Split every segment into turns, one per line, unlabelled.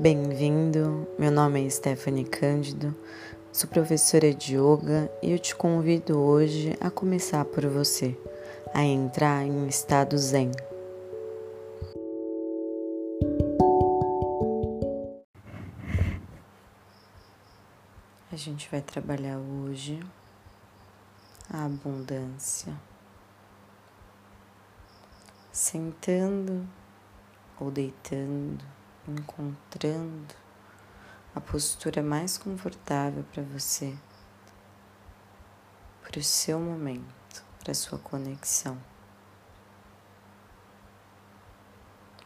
Bem-vindo, meu nome é Stephanie Cândido, sou professora de yoga e eu te convido hoje a começar por você, a entrar em um estado zen. A gente vai trabalhar hoje a abundância, sentando ou deitando encontrando a postura mais confortável para você, para o seu momento, para a sua conexão,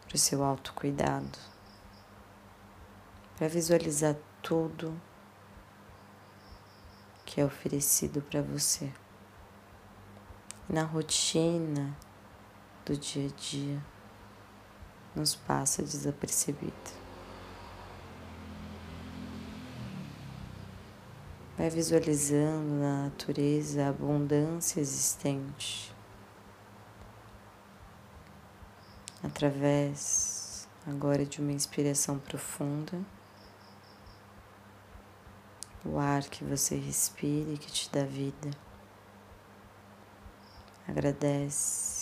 para o seu autocuidado, para visualizar tudo que é oferecido para você. Na rotina do dia a dia nos passa desapercebido. Vai visualizando na natureza a abundância existente através agora de uma inspiração profunda. O ar que você respira e que te dá vida. Agradece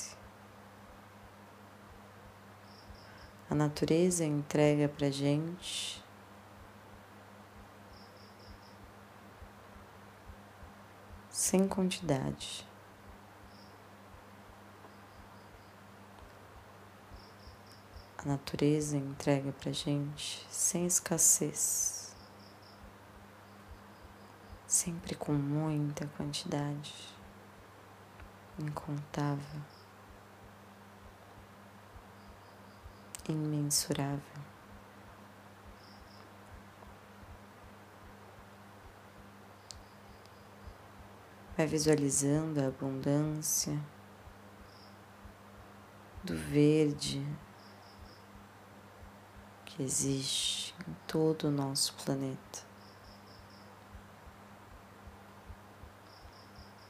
a natureza entrega para gente. Sem quantidade. A natureza entrega para gente sem escassez, sempre com muita quantidade, incontável. Imensurável. Vai visualizando a abundância do verde que existe em todo o nosso planeta.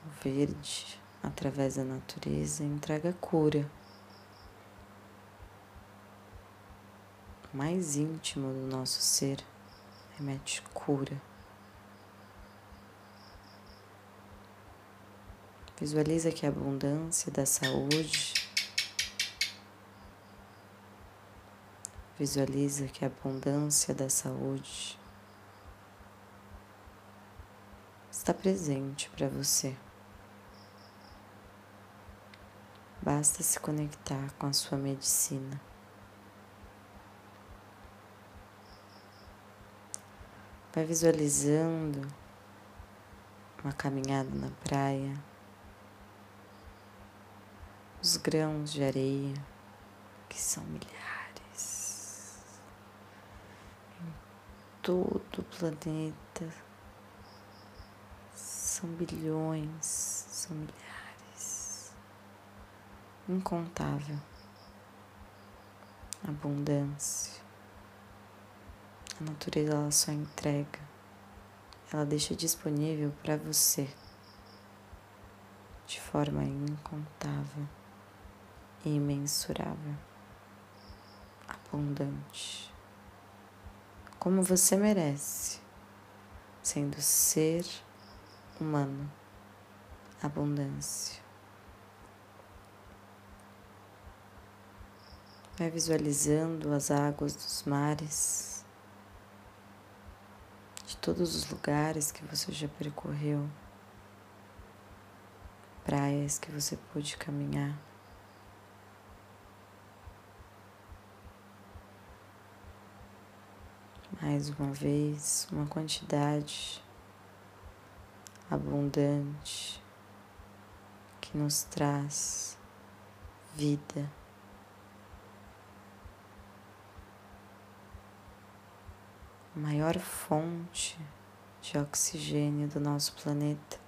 O verde, através da natureza, entrega cura. Mais íntimo do nosso ser, remete cura. Visualiza que a abundância da saúde, visualiza que a abundância da saúde está presente para você. Basta se conectar com a sua medicina. Vai visualizando uma caminhada na praia, os grãos de areia, que são milhares, em todo o planeta, são bilhões, são milhares, incontável. Abundância. A natureza ela só entrega, ela deixa disponível para você. De forma incontável e imensurável, abundante, como você merece, sendo ser humano, abundância. Vai visualizando as águas dos mares todos os lugares que você já percorreu, praias que você pôde caminhar. Mais uma vez, uma quantidade abundante que nos traz vida. A maior fonte de oxigênio do nosso planeta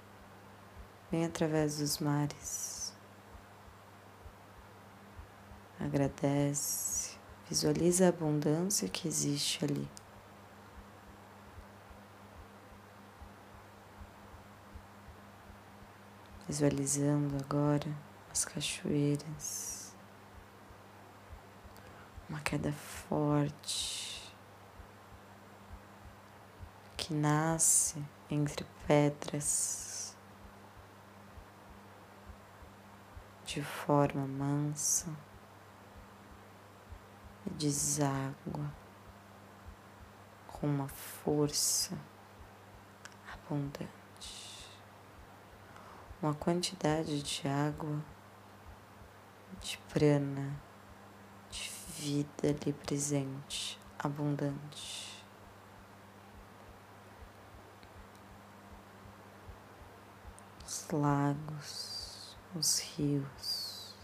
vem através dos mares. Agradece, visualiza a abundância que existe ali. Visualizando agora as cachoeiras, uma queda forte que nasce entre pedras de forma mansa e deságua com uma força abundante, uma quantidade de água, de prana, de vida ali presente, abundante. Os lagos, os rios,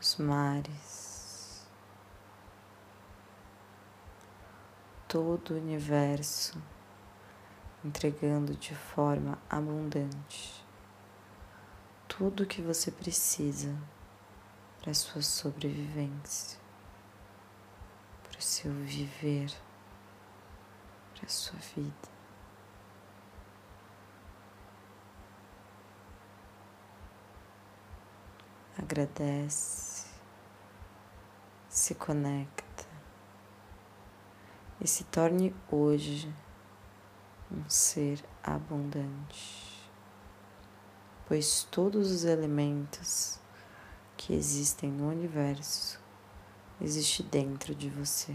os mares, todo o universo, entregando de forma abundante tudo o que você precisa para sua sobrevivência, para o seu viver, para a sua vida. Agradece, se conecta e se torne hoje um ser abundante, pois todos os elementos que existem no universo existem dentro de você,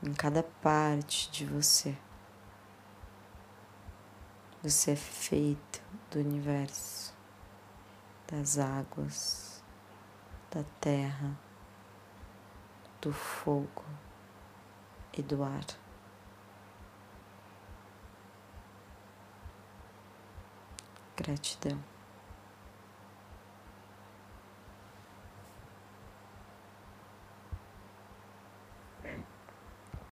em cada parte de você. Você é feito do universo, das águas, da terra, do fogo e do ar. Gratidão.